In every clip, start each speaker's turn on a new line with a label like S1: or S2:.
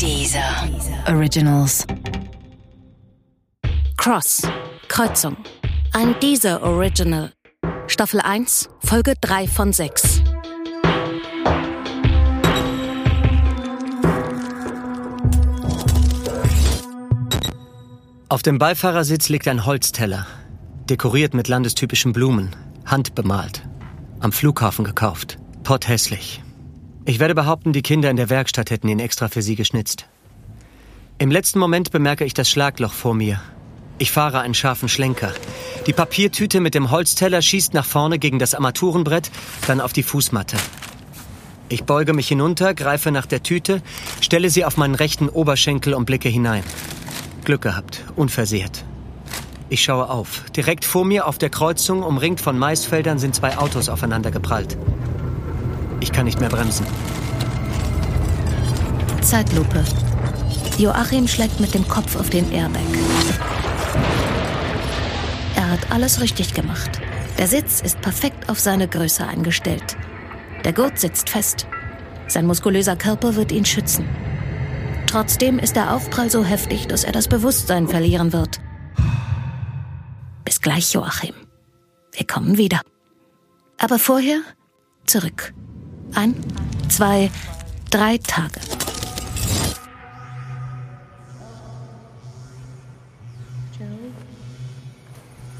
S1: Dieser Originals.
S2: Cross. Kreuzung. Ein Dieser Original. Staffel 1, Folge 3 von 6.
S3: Auf dem Beifahrersitz liegt ein Holzteller, dekoriert mit landestypischen Blumen, handbemalt, am Flughafen gekauft, potthässlich. Ich werde behaupten, die Kinder in der Werkstatt hätten ihn extra für sie geschnitzt. Im letzten Moment bemerke ich das Schlagloch vor mir. Ich fahre einen scharfen Schlenker. Die Papiertüte mit dem Holzteller schießt nach vorne gegen das Armaturenbrett, dann auf die Fußmatte. Ich beuge mich hinunter, greife nach der Tüte, stelle sie auf meinen rechten Oberschenkel und blicke hinein. Glück gehabt, unversehrt. Ich schaue auf. Direkt vor mir auf der Kreuzung, umringt von Maisfeldern, sind zwei Autos aufeinander geprallt. Ich kann nicht mehr bremsen.
S2: Zeitlupe. Joachim schlägt mit dem Kopf auf den Airbag. Er hat alles richtig gemacht. Der Sitz ist perfekt auf seine Größe eingestellt. Der Gurt sitzt fest. Sein muskulöser Körper wird ihn schützen. Trotzdem ist der Aufprall so heftig, dass er das Bewusstsein verlieren wird. Bis gleich, Joachim. Wir kommen wieder. Aber vorher zurück. Ein, zwei, drei Tage.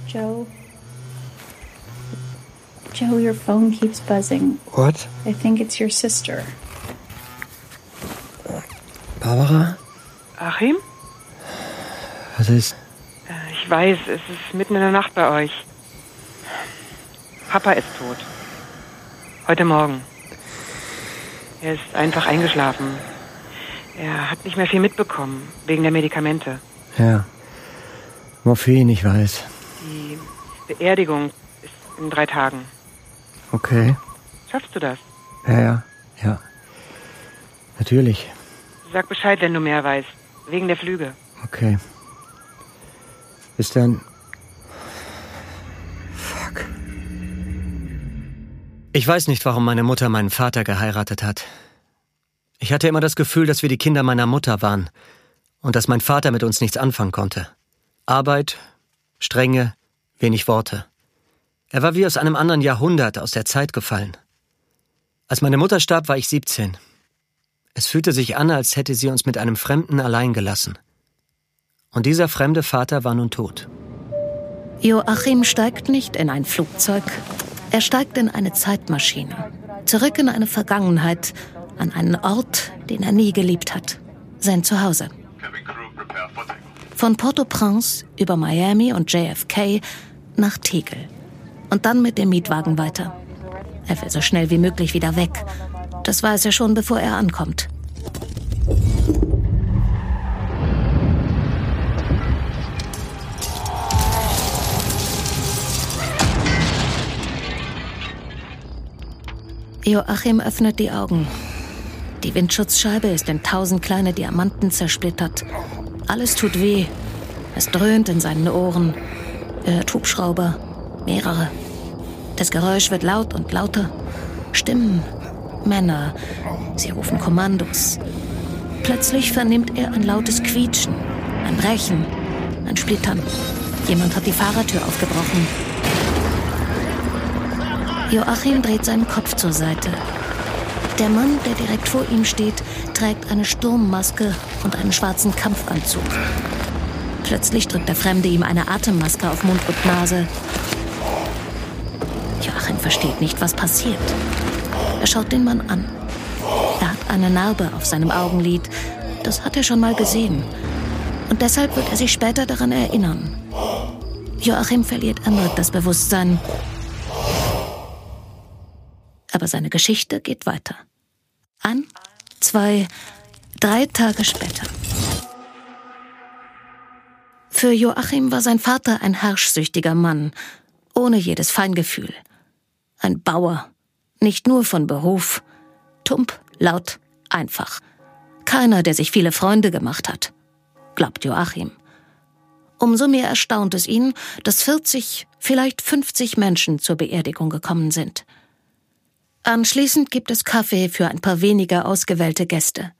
S4: Joe. Joe, your phone keeps buzzing.
S5: What?
S4: I think it's your sister.
S5: Barbara?
S6: Achim?
S5: Was ist?
S6: Äh, Ich weiß, es ist mitten in der Nacht bei euch. Papa ist tot. Heute Morgen. Er ist einfach eingeschlafen. Er hat nicht mehr viel mitbekommen, wegen der Medikamente.
S5: Ja. Morphin, ich weiß.
S6: Die Beerdigung ist in drei Tagen.
S5: Okay.
S6: Schaffst du das?
S5: Ja, ja, ja. Natürlich.
S6: Sag Bescheid, wenn du mehr weißt. Wegen der Flüge.
S5: Okay. Bis dann.
S3: Ich weiß nicht, warum meine Mutter meinen Vater geheiratet hat. Ich hatte immer das Gefühl, dass wir die Kinder meiner Mutter waren und dass mein Vater mit uns nichts anfangen konnte. Arbeit, Strenge, wenig Worte. Er war wie aus einem anderen Jahrhundert aus der Zeit gefallen. Als meine Mutter starb, war ich 17. Es fühlte sich an, als hätte sie uns mit einem Fremden allein gelassen. Und dieser fremde Vater war nun tot.
S2: Joachim steigt nicht in ein Flugzeug. Er steigt in eine Zeitmaschine. Zurück in eine Vergangenheit, an einen Ort, den er nie geliebt hat. Sein Zuhause. Von Port-au-Prince über Miami und JFK nach Tegel. Und dann mit dem Mietwagen weiter. Er will so schnell wie möglich wieder weg. Das weiß er schon, bevor er ankommt. Joachim öffnet die Augen. Die Windschutzscheibe ist in tausend kleine Diamanten zersplittert. Alles tut weh. Es dröhnt in seinen Ohren. Er hört Hubschrauber. Mehrere. Das Geräusch wird laut und lauter. Stimmen. Männer. Sie rufen Kommandos. Plötzlich vernimmt er ein lautes Quietschen. Ein Brechen. Ein Splittern. Jemand hat die Fahrertür aufgebrochen. Joachim dreht seinen Kopf zur Seite. Der Mann, der direkt vor ihm steht, trägt eine Sturmmaske und einen schwarzen Kampfanzug. Plötzlich drückt der Fremde ihm eine Atemmaske auf Mund und Nase. Joachim versteht nicht, was passiert. Er schaut den Mann an. Er hat eine Narbe auf seinem Augenlid. Das hat er schon mal gesehen. Und deshalb wird er sich später daran erinnern. Joachim verliert erneut das Bewusstsein. Aber seine Geschichte geht weiter. Ein, zwei, drei Tage später. Für Joachim war sein Vater ein herrschsüchtiger Mann, ohne jedes Feingefühl. Ein Bauer, nicht nur von Beruf. Tump, laut, einfach. Keiner, der sich viele Freunde gemacht hat, glaubt Joachim. Umso mehr erstaunt es ihn, dass 40, vielleicht 50 Menschen zur Beerdigung gekommen sind. Anschließend gibt es Kaffee für ein paar weniger ausgewählte Gäste.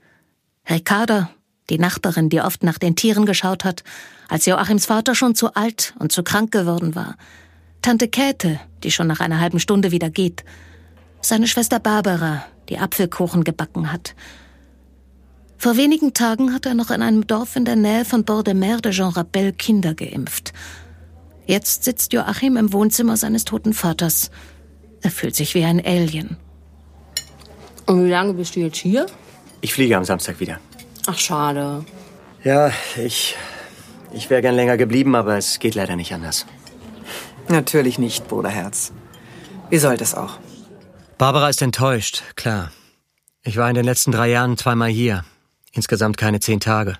S2: Ricarda, die Nachbarin, die oft nach den Tieren geschaut hat, als Joachims Vater schon zu alt und zu krank geworden war. Tante Käthe, die schon nach einer halben Stunde wieder geht. Seine Schwester Barbara, die Apfelkuchen gebacken hat. Vor wenigen Tagen hat er noch in einem Dorf in der Nähe von Bord-de-Mer de Jean Rappel Kinder geimpft. Jetzt sitzt Joachim im Wohnzimmer seines toten Vaters. Er fühlt sich wie ein Alien.
S7: Und wie lange bist du jetzt hier?
S3: Ich fliege am Samstag wieder.
S7: Ach, schade.
S3: Ja, ich. Ich wäre gern länger geblieben, aber es geht leider nicht anders.
S6: Natürlich nicht, Bruderherz. Wie soll das auch?
S3: Barbara ist enttäuscht, klar. Ich war in den letzten drei Jahren zweimal hier. Insgesamt keine zehn Tage.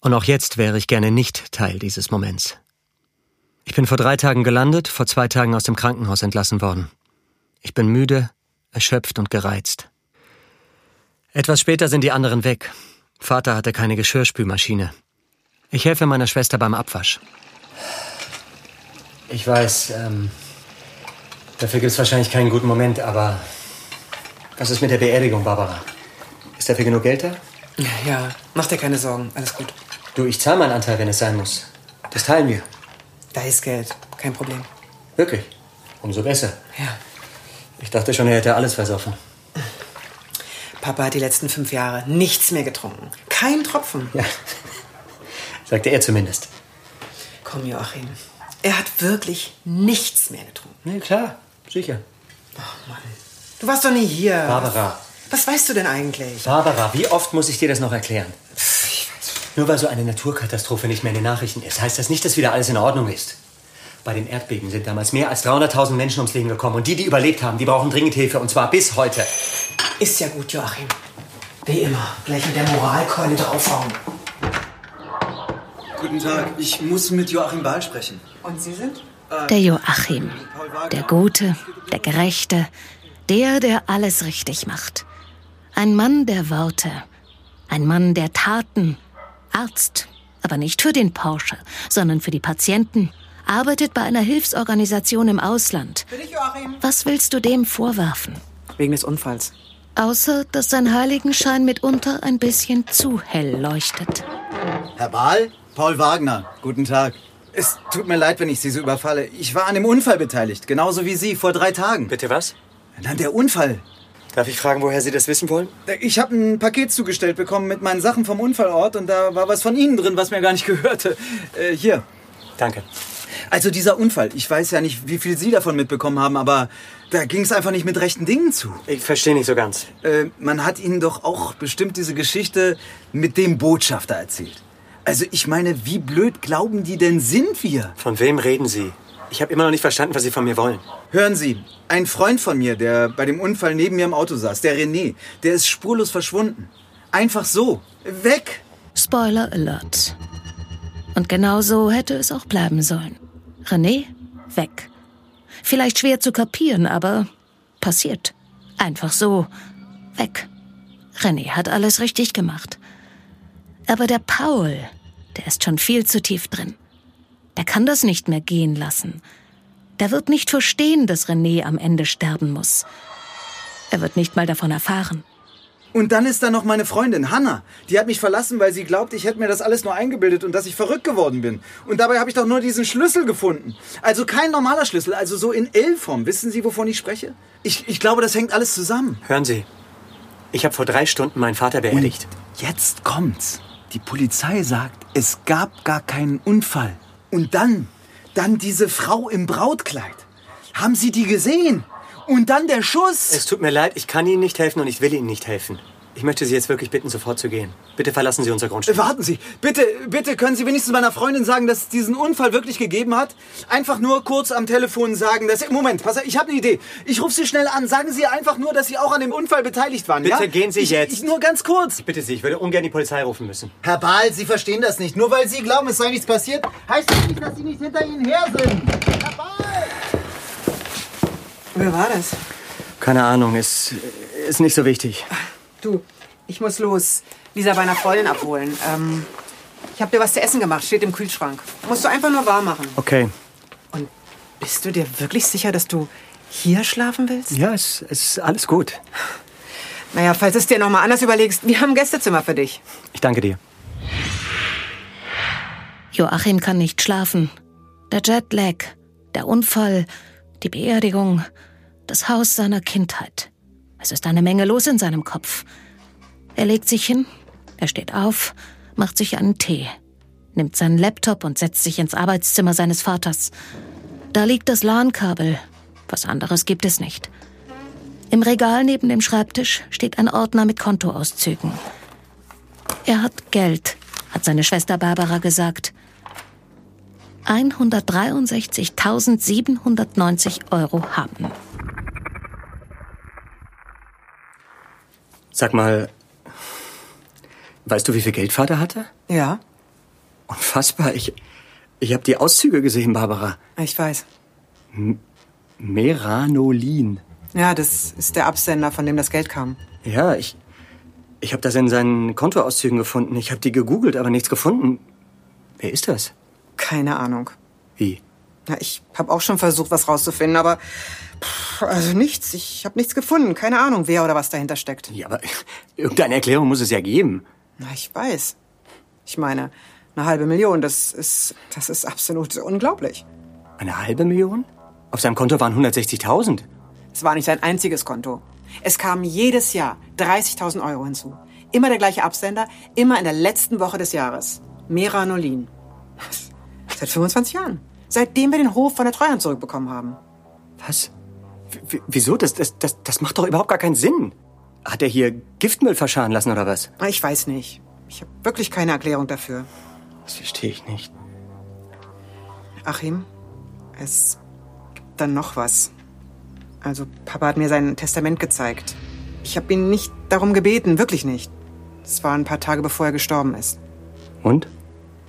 S3: Und auch jetzt wäre ich gerne nicht Teil dieses Moments. Ich bin vor drei Tagen gelandet, vor zwei Tagen aus dem Krankenhaus entlassen worden. Ich bin müde, erschöpft und gereizt. Etwas später sind die anderen weg. Vater hatte keine Geschirrspülmaschine. Ich helfe meiner Schwester beim Abwasch. Ich weiß, ähm, dafür gibt es wahrscheinlich keinen guten Moment, aber was ist mit der Beerdigung, Barbara? Ist dafür genug Geld da?
S6: Ja, mach dir keine Sorgen. Alles gut.
S3: Du, ich zahle meinen Anteil, wenn es sein muss. Das teilen wir.
S6: Da ist Geld. Kein Problem.
S3: Wirklich. Umso besser.
S6: Ja.
S3: Ich dachte schon, er hätte alles versoffen.
S6: Papa hat die letzten fünf Jahre nichts mehr getrunken. Kein Tropfen.
S3: Ja. Sagte er zumindest.
S6: Komm, Joachim. Er hat wirklich nichts mehr getrunken.
S3: Nee, klar. Sicher.
S6: Oh Mann. Du warst doch nie hier.
S3: Barbara.
S6: Was weißt du denn eigentlich?
S3: Barbara, wie oft muss ich dir das noch erklären? Nur weil so eine Naturkatastrophe nicht mehr in den Nachrichten ist, heißt das nicht, dass wieder alles in Ordnung ist. Bei den Erdbeben sind damals mehr als 300.000 Menschen ums Leben gekommen. Und die, die überlebt haben, die brauchen dringend Hilfe. Und zwar bis heute.
S6: Ist ja gut, Joachim. Wie immer. Gleich mit der Moralkeule draufhauen.
S8: Guten Tag, ich muss mit Joachim Bahl sprechen.
S6: Und Sie sind?
S2: Der Joachim. Der Gute, der Gerechte. Der, der alles richtig macht. Ein Mann der Worte. Ein Mann der Taten. Arzt. Aber nicht für den Porsche, sondern für die Patienten. Arbeitet bei einer Hilfsorganisation im Ausland.
S6: Bin ich Joachim?
S2: Was willst du dem vorwerfen?
S6: Wegen des Unfalls.
S2: Außer, dass sein Heiligenschein mitunter ein bisschen zu hell leuchtet.
S8: Herr Bahl? Paul Wagner. Guten Tag. Es tut mir leid, wenn ich Sie so überfalle. Ich war an dem Unfall beteiligt, genauso wie Sie vor drei Tagen.
S3: Bitte was?
S8: Dann der Unfall.
S3: Darf ich fragen, woher Sie das wissen wollen?
S8: Ich habe ein Paket zugestellt bekommen mit meinen Sachen vom Unfallort und da war was von Ihnen drin, was mir gar nicht gehörte. Äh, hier.
S3: Danke.
S8: Also dieser Unfall, ich weiß ja nicht, wie viel Sie davon mitbekommen haben, aber da ging es einfach nicht mit rechten Dingen zu.
S3: Ich verstehe nicht so ganz.
S8: Äh, man hat Ihnen doch auch bestimmt diese Geschichte mit dem Botschafter erzählt. Also ich meine, wie blöd glauben die denn sind wir?
S3: Von wem reden Sie? Ich habe immer noch nicht verstanden, was Sie von mir wollen.
S8: Hören Sie, ein Freund von mir, der bei dem Unfall neben mir im Auto saß, der René, der ist spurlos verschwunden. Einfach so. Weg.
S2: Spoiler Alert. Und genau so hätte es auch bleiben sollen. René, weg. Vielleicht schwer zu kapieren, aber passiert. Einfach so, weg. René hat alles richtig gemacht. Aber der Paul, der ist schon viel zu tief drin. Der kann das nicht mehr gehen lassen. Der wird nicht verstehen, dass René am Ende sterben muss. Er wird nicht mal davon erfahren.
S8: Und dann ist da noch meine Freundin Hanna. Die hat mich verlassen, weil sie glaubt, ich hätte mir das alles nur eingebildet und dass ich verrückt geworden bin. Und dabei habe ich doch nur diesen Schlüssel gefunden. Also kein normaler Schlüssel, also so in L-Form. Wissen Sie, wovon ich spreche? Ich, ich glaube, das hängt alles zusammen.
S3: Hören Sie, ich habe vor drei Stunden meinen Vater beerdigt.
S8: Jetzt kommt's. Die Polizei sagt, es gab gar keinen Unfall. Und dann, dann diese Frau im Brautkleid. Haben Sie die gesehen? Und dann der Schuss.
S3: Es tut mir leid, ich kann Ihnen nicht helfen und ich will Ihnen nicht helfen. Ich möchte Sie jetzt wirklich bitten, sofort zu gehen. Bitte verlassen Sie unser Grundstück.
S8: Äh, Warten Sie, bitte, bitte können Sie wenigstens meiner Freundin sagen, dass es diesen Unfall wirklich gegeben hat? Einfach nur kurz am Telefon sagen, dass... Moment, pass auf, ich habe eine Idee. Ich rufe Sie schnell an. Sagen Sie einfach nur, dass Sie auch an dem Unfall beteiligt waren,
S3: Bitte
S8: ja?
S3: gehen Sie
S8: ich,
S3: jetzt.
S8: Ich, nur ganz kurz.
S3: Ich bitte Sie, ich würde ungern die Polizei rufen müssen.
S8: Herr Bahl, Sie verstehen das nicht. Nur weil Sie glauben, es sei nichts passiert, heißt das nicht, dass Sie nicht hinter Ihnen her sind. Herr Bahl!
S6: Wer war das?
S3: Keine Ahnung, ist, ist nicht so wichtig.
S6: Du, ich muss los. Lisa bei einer Freundin abholen. Ähm, ich habe dir was zu essen gemacht, steht im Kühlschrank. Musst du einfach nur warm machen.
S3: Okay.
S6: Und bist du dir wirklich sicher, dass du hier schlafen willst?
S3: Ja, es es ist alles gut.
S6: Naja, falls es dir noch mal anders überlegst, wir haben ein Gästezimmer für dich.
S3: Ich danke dir.
S2: Joachim kann nicht schlafen. Der Jetlag, der Unfall, die Beerdigung, das Haus seiner Kindheit. Es ist eine Menge los in seinem Kopf. Er legt sich hin, er steht auf, macht sich einen Tee, nimmt seinen Laptop und setzt sich ins Arbeitszimmer seines Vaters. Da liegt das LAN-Kabel. Was anderes gibt es nicht. Im Regal neben dem Schreibtisch steht ein Ordner mit Kontoauszügen. Er hat Geld, hat seine Schwester Barbara gesagt. 163.790 Euro haben.
S3: Sag mal, weißt du, wie viel Geld Vater hatte?
S6: Ja,
S3: Unfassbar. Ich, ich habe die Auszüge gesehen, Barbara.
S6: ich weiß.
S3: Meranolin.
S6: Ja, das ist der Absender, von dem das Geld kam.
S3: Ja, ich, ich habe das in seinen Kontoauszügen gefunden. Ich habe die gegoogelt, aber nichts gefunden. Wer ist das?
S6: Keine Ahnung.
S3: Wie?
S6: Ja, ich habe auch schon versucht, was rauszufinden, aber also nichts. Ich habe nichts gefunden. Keine Ahnung, wer oder was dahinter steckt.
S3: Ja, aber irgendeine Erklärung muss es ja geben.
S6: Na, ich weiß. Ich meine, eine halbe Million, das ist, das ist absolut unglaublich.
S3: Eine halbe Million? Auf seinem Konto waren 160.000.
S6: Es war nicht sein einziges Konto. Es kamen jedes Jahr 30.000 Euro hinzu. Immer der gleiche Absender, immer in der letzten Woche des Jahres. Meranolin. Seit 25 Jahren. Seitdem wir den Hof von der Treuhand zurückbekommen haben.
S3: Was? W wieso? Das, das, das, das macht doch überhaupt gar keinen Sinn. Hat er hier Giftmüll verscharen lassen oder was?
S6: Ich weiß nicht. Ich habe wirklich keine Erklärung dafür.
S3: Das verstehe ich nicht.
S6: Achim, es gibt dann noch was. Also, Papa hat mir sein Testament gezeigt. Ich habe ihn nicht darum gebeten, wirklich nicht. Es war ein paar Tage bevor er gestorben ist.
S3: Und?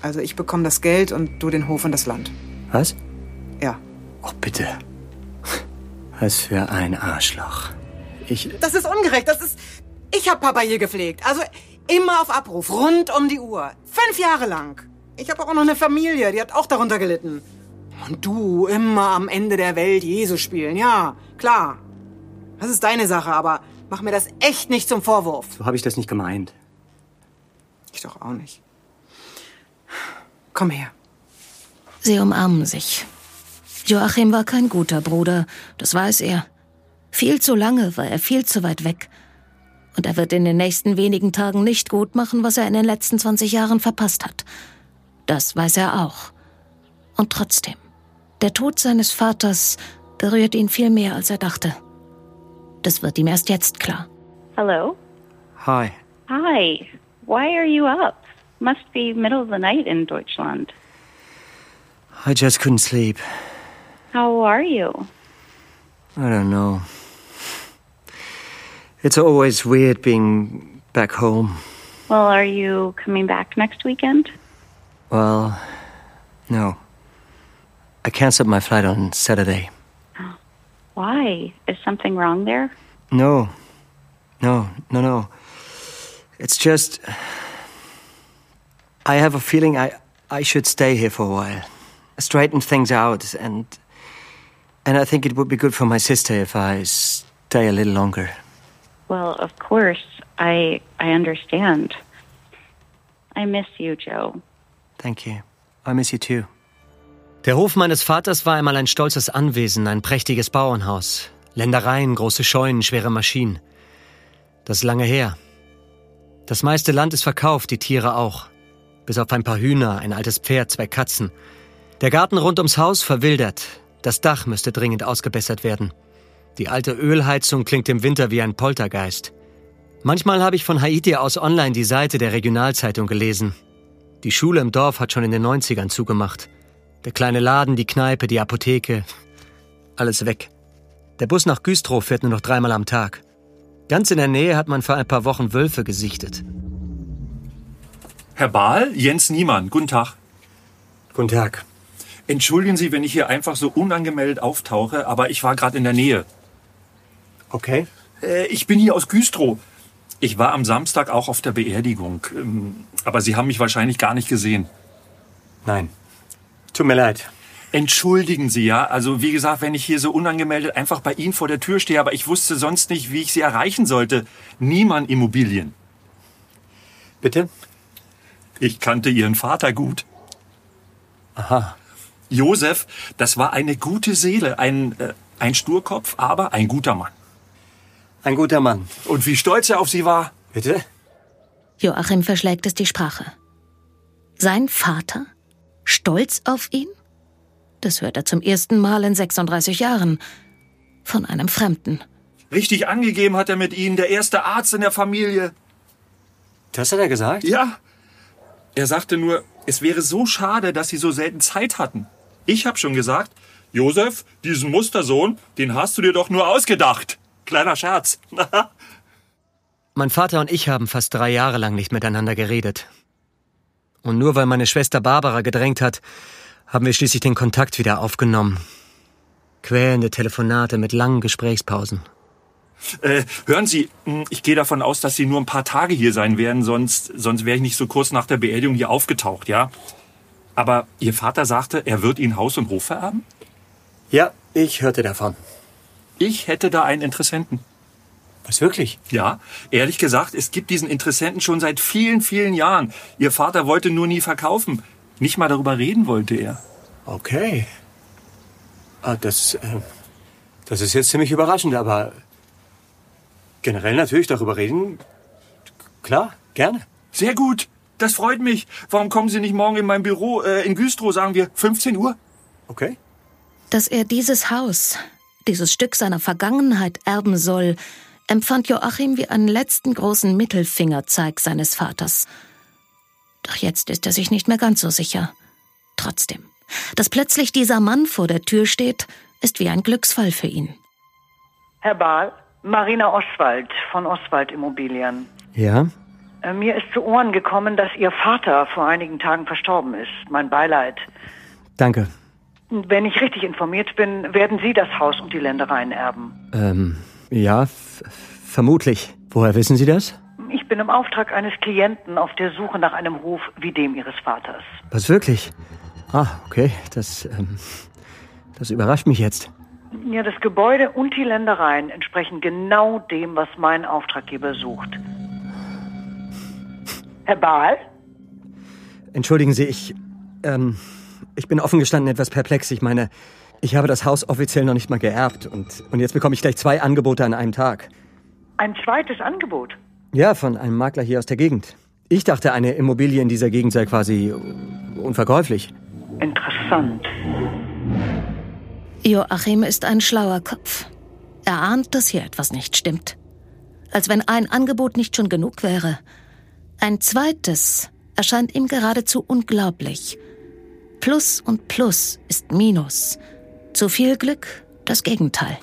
S6: Also, ich bekomme das Geld und du den Hof und das Land.
S3: Was?
S6: Ja.
S3: Oh, bitte. Was für ein Arschloch. Ich.
S6: Das ist ungerecht. Das ist. Ich habe Papa hier gepflegt. Also immer auf Abruf, rund um die Uhr. Fünf Jahre lang. Ich habe auch noch eine Familie, die hat auch darunter gelitten. Und du immer am Ende der Welt Jesus spielen. Ja, klar. Das ist deine Sache, aber mach mir das echt nicht zum Vorwurf.
S3: So habe ich das nicht gemeint.
S6: Ich doch auch nicht. Komm her.
S2: Sie umarmen sich. Joachim war kein guter Bruder, das weiß er. Viel zu lange war er viel zu weit weg. Und er wird in den nächsten wenigen Tagen nicht gut machen, was er in den letzten 20 Jahren verpasst hat. Das weiß er auch. Und trotzdem, der Tod seines Vaters berührt ihn viel mehr, als er dachte. Das wird ihm erst jetzt klar.
S4: Hello?
S5: Hi.
S4: Hi. Why are you up? Must be middle of the night in Deutschland.
S5: I just couldn't sleep.
S4: How are you?
S5: I don't know. It's always weird being back home.
S4: Well, are you coming back next weekend?
S5: Well, no. I canceled my flight on Saturday.
S4: Why? Is something wrong there?
S5: No. No, no, no. It's just. I have a feeling I, I should stay here for a while. Straighten things out, and. And I think it would be good for my sister if I stay a little longer.
S4: Well, of course. I I understand. I miss you, Joe.
S5: Thank you. I miss you too.
S3: Der Hof meines Vaters war einmal ein stolzes Anwesen, ein prächtiges Bauernhaus. Ländereien, große Scheunen, schwere Maschinen. Das ist lange her. Das meiste Land ist verkauft, die Tiere auch. Bis auf ein paar Hühner, ein altes Pferd, zwei Katzen. Der Garten rund ums Haus verwildert. Das Dach müsste dringend ausgebessert werden. Die alte Ölheizung klingt im Winter wie ein Poltergeist. Manchmal habe ich von Haiti aus online die Seite der Regionalzeitung gelesen. Die Schule im Dorf hat schon in den 90ern zugemacht. Der kleine Laden, die Kneipe, die Apotheke. Alles weg. Der Bus nach Güstrow fährt nur noch dreimal am Tag. Ganz in der Nähe hat man vor ein paar Wochen Wölfe gesichtet.
S9: Herr Bahl, Jens Niemann, guten Tag.
S3: Guten Tag.
S9: Entschuldigen Sie, wenn ich hier einfach so unangemeldet auftauche, aber ich war gerade in der Nähe.
S3: Okay.
S9: Äh, ich bin hier aus Güstrow. Ich war am Samstag auch auf der Beerdigung, ähm, aber Sie haben mich wahrscheinlich gar nicht gesehen.
S3: Nein. Tut mir leid.
S9: Entschuldigen Sie, ja. Also wie gesagt, wenn ich hier so unangemeldet einfach bei Ihnen vor der Tür stehe, aber ich wusste sonst nicht, wie ich Sie erreichen sollte. Niemand Immobilien.
S3: Bitte?
S9: Ich kannte Ihren Vater gut.
S3: Aha.
S9: Josef, das war eine gute Seele, ein, äh, ein Sturkopf, aber ein guter Mann.
S3: Ein guter Mann.
S9: Und wie stolz er auf Sie war.
S3: Bitte?
S2: Joachim verschlägt es die Sprache. Sein Vater? Stolz auf ihn? Das hört er zum ersten Mal in 36 Jahren. Von einem Fremden.
S9: Richtig angegeben hat er mit Ihnen, der erste Arzt in der Familie.
S3: Das hat er gesagt?
S9: Ja. Er sagte nur, es wäre so schade, dass Sie so selten Zeit hatten. Ich habe schon gesagt, Josef, diesen Mustersohn, den hast du dir doch nur ausgedacht. Kleiner Scherz.
S3: Mein Vater und ich haben fast drei Jahre lang nicht miteinander geredet. Und nur weil meine Schwester Barbara gedrängt hat, haben wir schließlich den Kontakt wieder aufgenommen. Quälende Telefonate mit langen Gesprächspausen.
S9: Äh, hören Sie, mh, ich gehe davon aus, dass Sie nur ein paar Tage hier sein werden, sonst, sonst wäre ich nicht so kurz nach der Beerdigung hier aufgetaucht, ja? Aber Ihr Vater sagte, er wird Ihnen Haus und Hof vererben?
S3: Ja, ich hörte davon.
S9: Ich hätte da einen Interessenten.
S3: Was wirklich?
S9: Ja, ehrlich gesagt, es gibt diesen Interessenten schon seit vielen, vielen Jahren. Ihr Vater wollte nur nie verkaufen. Nicht mal darüber reden wollte er.
S3: Okay. Ah, das, äh, das ist jetzt ziemlich überraschend, aber generell natürlich darüber reden. Klar, gerne.
S9: Sehr gut. Das freut mich. Warum kommen Sie nicht morgen in mein Büro äh, in Güstrow, sagen wir, 15 Uhr?
S3: Okay.
S2: Dass er dieses Haus, dieses Stück seiner Vergangenheit erben soll, empfand Joachim wie einen letzten großen Mittelfingerzeig seines Vaters. Doch jetzt ist er sich nicht mehr ganz so sicher. Trotzdem, dass plötzlich dieser Mann vor der Tür steht, ist wie ein Glücksfall für ihn.
S10: Herr Bahl, Marina Oswald von Oswald Immobilien.
S3: Ja?
S10: Äh, Mir ist zu Ohren gekommen, dass Ihr Vater vor einigen Tagen verstorben ist. Mein Beileid.
S3: Danke.
S10: Wenn ich richtig informiert bin, werden Sie das Haus und die Ländereien erben.
S3: Ähm, ja, vermutlich. Woher wissen Sie das?
S10: Ich bin im Auftrag eines Klienten auf der Suche nach einem Hof wie dem Ihres Vaters.
S3: Was wirklich? Ah, okay. Das, ähm, das überrascht mich jetzt.
S10: Ja, das Gebäude und die Ländereien entsprechen genau dem, was mein Auftraggeber sucht. Herr Bahl?
S3: Entschuldigen Sie, ich, ähm, ich bin offen gestanden etwas perplex. Ich meine, ich habe das Haus offiziell noch nicht mal geerbt und, und jetzt bekomme ich gleich zwei Angebote an einem Tag.
S10: Ein zweites Angebot.
S3: Ja, von einem Makler hier aus der Gegend. Ich dachte, eine Immobilie in dieser Gegend sei quasi unverkäuflich.
S10: Interessant.
S2: Joachim ist ein schlauer Kopf. Er ahnt, dass hier etwas nicht stimmt. Als wenn ein Angebot nicht schon genug wäre. Ein zweites erscheint ihm geradezu unglaublich. Plus und Plus ist Minus. Zu viel Glück, das Gegenteil.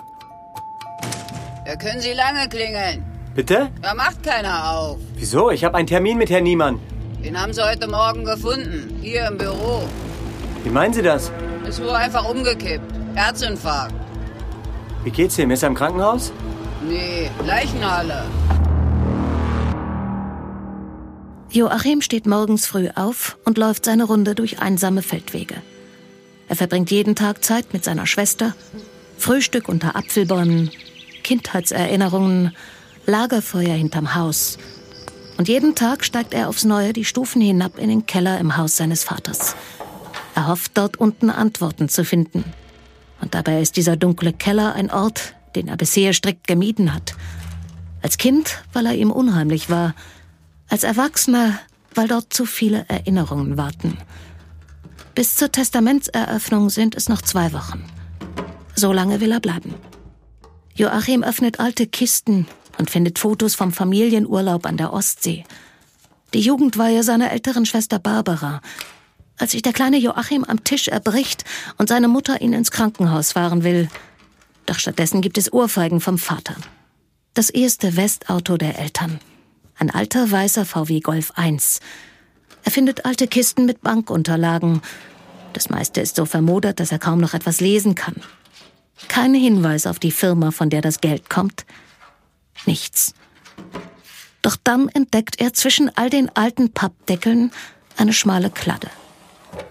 S11: Da können Sie lange klingeln.
S3: Bitte?
S11: Da macht keiner auf.
S3: Wieso? Ich habe einen Termin mit Herrn Niemann.
S11: Den haben Sie heute Morgen gefunden. Hier im Büro.
S3: Wie meinen Sie das?
S11: Ist wohl einfach umgekippt. Herzinfarkt.
S3: Wie geht's ihm? Ist er im Krankenhaus?
S11: Nee, Leichenhalle.
S2: Joachim steht morgens früh auf und läuft seine Runde durch einsame Feldwege. Er verbringt jeden Tag Zeit mit seiner Schwester, Frühstück unter Apfelbäumen, Kindheitserinnerungen, Lagerfeuer hinterm Haus. Und jeden Tag steigt er aufs Neue die Stufen hinab in den Keller im Haus seines Vaters. Er hofft, dort unten Antworten zu finden. Und dabei ist dieser dunkle Keller ein Ort, den er bisher strikt gemieden hat. Als Kind, weil er ihm unheimlich war, als Erwachsener, weil dort zu viele Erinnerungen warten. Bis zur Testamentseröffnung sind es noch zwei Wochen. So lange will er bleiben. Joachim öffnet alte Kisten und findet Fotos vom Familienurlaub an der Ostsee. Die Jugendweihe seiner älteren Schwester Barbara. Als sich der kleine Joachim am Tisch erbricht und seine Mutter ihn ins Krankenhaus fahren will. Doch stattdessen gibt es Ohrfeigen vom Vater. Das erste Westauto der Eltern. Ein alter weißer VW Golf 1. Er findet alte Kisten mit Bankunterlagen. Das meiste ist so vermodert, dass er kaum noch etwas lesen kann. Kein Hinweis auf die Firma, von der das Geld kommt. Nichts. Doch dann entdeckt er zwischen all den alten Pappdeckeln eine schmale Kladde.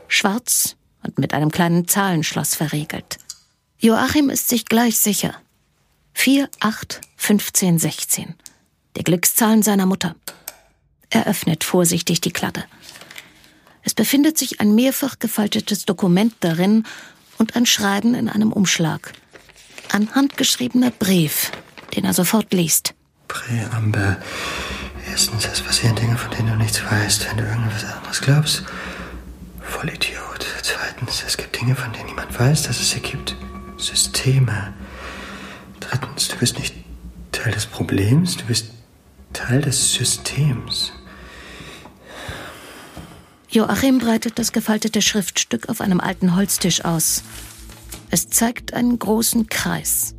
S2: Schwarz und mit einem kleinen Zahlenschloss verriegelt. Joachim ist sich gleich sicher. 4, 8, 15, 16. Die Glückszahlen seiner Mutter. Er öffnet vorsichtig die Kladde. Es befindet sich ein mehrfach gefaltetes Dokument darin und ein Schreiben in einem Umschlag. Ein handgeschriebener Brief, den er sofort liest.
S5: Präambel. Erstens, es passieren Dinge, von denen du nichts weißt, wenn du irgendwas anderes glaubst. Vollidiot. Zweitens, es gibt Dinge, von denen niemand weiß, dass es sie gibt. Systeme. Drittens, du bist nicht Teil des Problems, du bist Teil des Systems.
S2: Joachim breitet das gefaltete Schriftstück auf einem alten Holztisch aus. Es zeigt einen großen Kreis.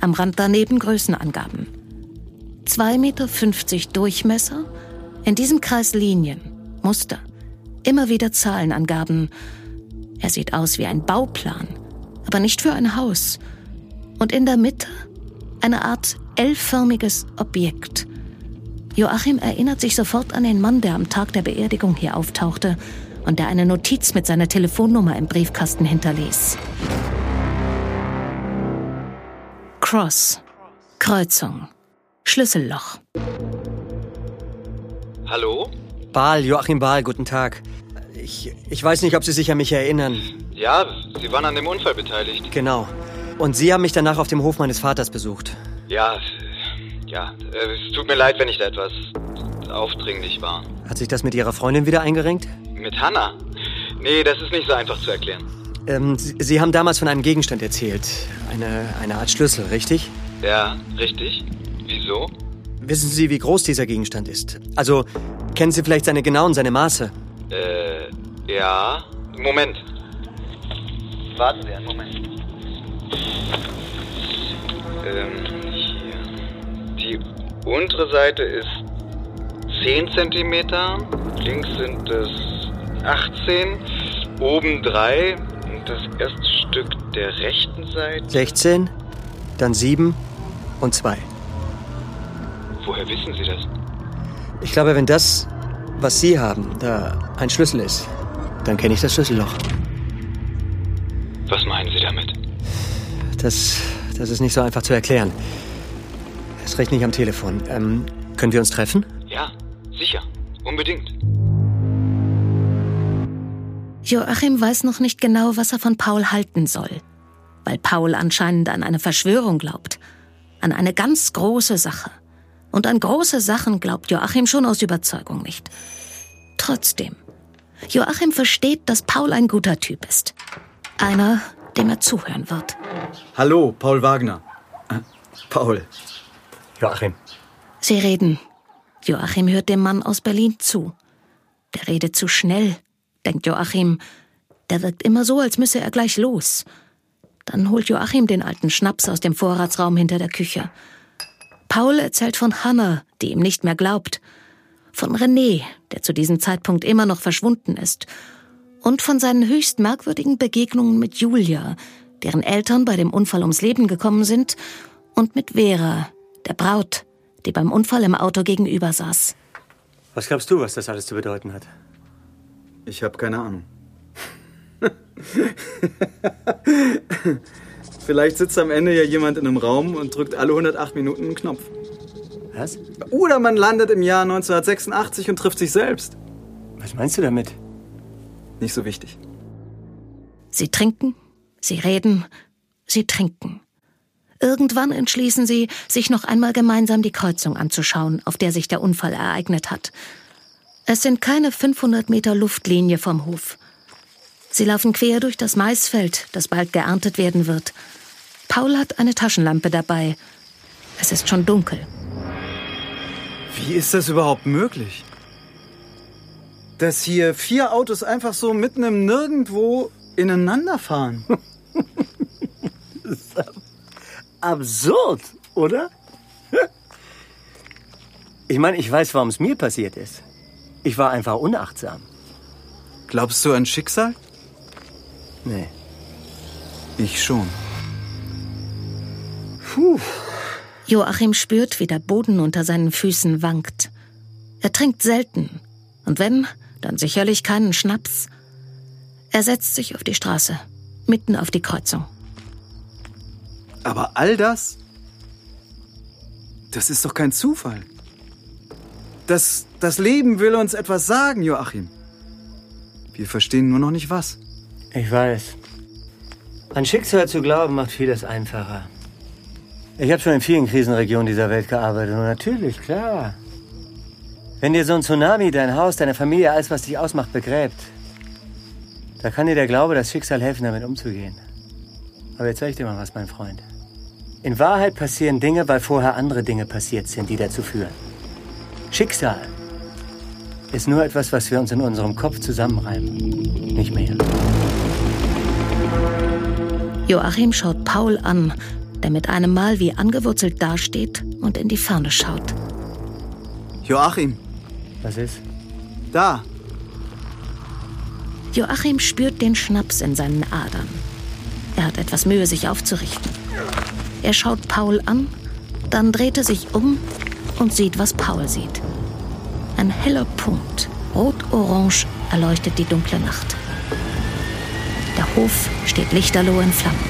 S2: Am Rand daneben Größenangaben. 2,50 Meter Durchmesser, in diesem Kreis Linien, Muster, immer wieder Zahlenangaben. Er sieht aus wie ein Bauplan, aber nicht für ein Haus. Und in der Mitte eine Art L-förmiges Objekt. Joachim erinnert sich sofort an den Mann, der am Tag der Beerdigung hier auftauchte und der eine Notiz mit seiner Telefonnummer im Briefkasten hinterließ. Cross. Kreuzung. Schlüsselloch.
S12: Hallo?
S3: Baal, Joachim Baal, guten Tag. Ich, ich weiß nicht, ob Sie sich an mich erinnern.
S12: Ja, Sie waren an dem Unfall beteiligt.
S3: Genau. Und Sie haben mich danach auf dem Hof meines Vaters besucht.
S12: Ja, ja. äh, Es tut mir leid, wenn ich da etwas aufdringlich war.
S3: Hat sich das mit Ihrer Freundin wieder eingerenkt?
S12: Mit Hannah? Nee, das ist nicht so einfach zu erklären.
S3: Ähm, Sie, Sie haben damals von einem Gegenstand erzählt. Eine, eine Art Schlüssel, richtig?
S12: Ja, richtig. Wieso?
S3: Wissen Sie, wie groß dieser Gegenstand ist? Also, kennen Sie vielleicht seine genauen, seine Maße?
S12: Äh, ja. Moment. Warten Sie einen Moment. Ähm, untere Seite ist 10 Zentimeter, links sind es 18, oben 3 und das erste Stück der rechten Seite.
S3: 16, dann 7 und 2.
S12: Woher wissen Sie das?
S3: Ich glaube, wenn das, was Sie haben, da ein Schlüssel ist, dann kenne ich das Schlüsselloch.
S12: Was meinen Sie damit?
S3: Das, das ist nicht so einfach zu erklären. Erst recht nicht am Telefon. Ähm, können wir uns treffen?
S12: Ja, sicher. Unbedingt.
S2: Joachim weiß noch nicht genau, was er von Paul halten soll, weil Paul anscheinend an eine Verschwörung glaubt, an eine ganz große Sache. Und an große Sachen glaubt Joachim schon aus Überzeugung nicht. Trotzdem, Joachim versteht, dass Paul ein guter Typ ist. Einer, dem er zuhören wird.
S8: Hallo, Paul Wagner. Äh, Paul.
S3: Joachim.
S2: Sie reden. Joachim hört dem Mann aus Berlin zu. Der redet zu schnell, denkt Joachim. Der wirkt immer so, als müsse er gleich los. Dann holt Joachim den alten Schnaps aus dem Vorratsraum hinter der Küche. Paul erzählt von Hannah, die ihm nicht mehr glaubt. Von René, der zu diesem Zeitpunkt immer noch verschwunden ist. Und von seinen höchst merkwürdigen Begegnungen mit Julia, deren Eltern bei dem Unfall ums Leben gekommen sind, und mit Vera, der Braut, die beim Unfall im Auto gegenüber saß.
S3: Was glaubst du, was das alles zu bedeuten hat?
S8: Ich habe keine Ahnung. Vielleicht sitzt am Ende ja jemand in einem Raum und drückt alle 108 Minuten einen Knopf.
S3: Was?
S8: Oder man landet im Jahr 1986 und trifft sich selbst.
S3: Was meinst du damit?
S8: Nicht so wichtig.
S2: Sie trinken, sie reden, sie trinken. Irgendwann entschließen sie, sich noch einmal gemeinsam die Kreuzung anzuschauen, auf der sich der Unfall ereignet hat. Es sind keine 500 Meter Luftlinie vom Hof. Sie laufen quer durch das Maisfeld, das bald geerntet werden wird. Paul hat eine Taschenlampe dabei. Es ist schon dunkel.
S8: Wie ist das überhaupt möglich? Dass hier vier Autos einfach so mitten im Nirgendwo ineinander fahren.
S3: Absurd, oder? Ich meine, ich weiß, warum es mir passiert ist. Ich war einfach unachtsam.
S8: Glaubst du an Schicksal?
S3: Nee.
S8: Ich schon.
S2: Puh. Joachim spürt, wie der Boden unter seinen Füßen wankt. Er trinkt selten. Und wenn, dann sicherlich keinen Schnaps. Er setzt sich auf die Straße, mitten auf die Kreuzung.
S8: Aber all das, das ist doch kein Zufall. Das, das Leben will uns etwas sagen, Joachim. Wir verstehen nur noch nicht was.
S3: Ich weiß. An Schicksal zu glauben macht vieles einfacher. Ich habe schon in vielen Krisenregionen dieser Welt gearbeitet und natürlich, klar. Wenn dir so ein Tsunami dein Haus, deine Familie, alles, was dich ausmacht, begräbt, da kann dir der Glaube, das Schicksal helfen, damit umzugehen. Aber jetzt sag ich dir mal was, mein Freund. In Wahrheit passieren Dinge, weil vorher andere Dinge passiert sind, die dazu führen. Schicksal ist nur etwas, was wir uns in unserem Kopf zusammenreimen. Nicht mehr.
S2: Joachim schaut Paul an, der mit einem Mal wie angewurzelt dasteht und in die Ferne schaut.
S8: Joachim.
S3: Was ist?
S8: Da.
S2: Joachim spürt den Schnaps in seinen Adern. Er hat etwas Mühe, sich aufzurichten. Er schaut Paul an, dann dreht er sich um und sieht, was Paul sieht. Ein heller Punkt, rot-orange, erleuchtet die dunkle Nacht. Der Hof steht lichterloh in Flammen.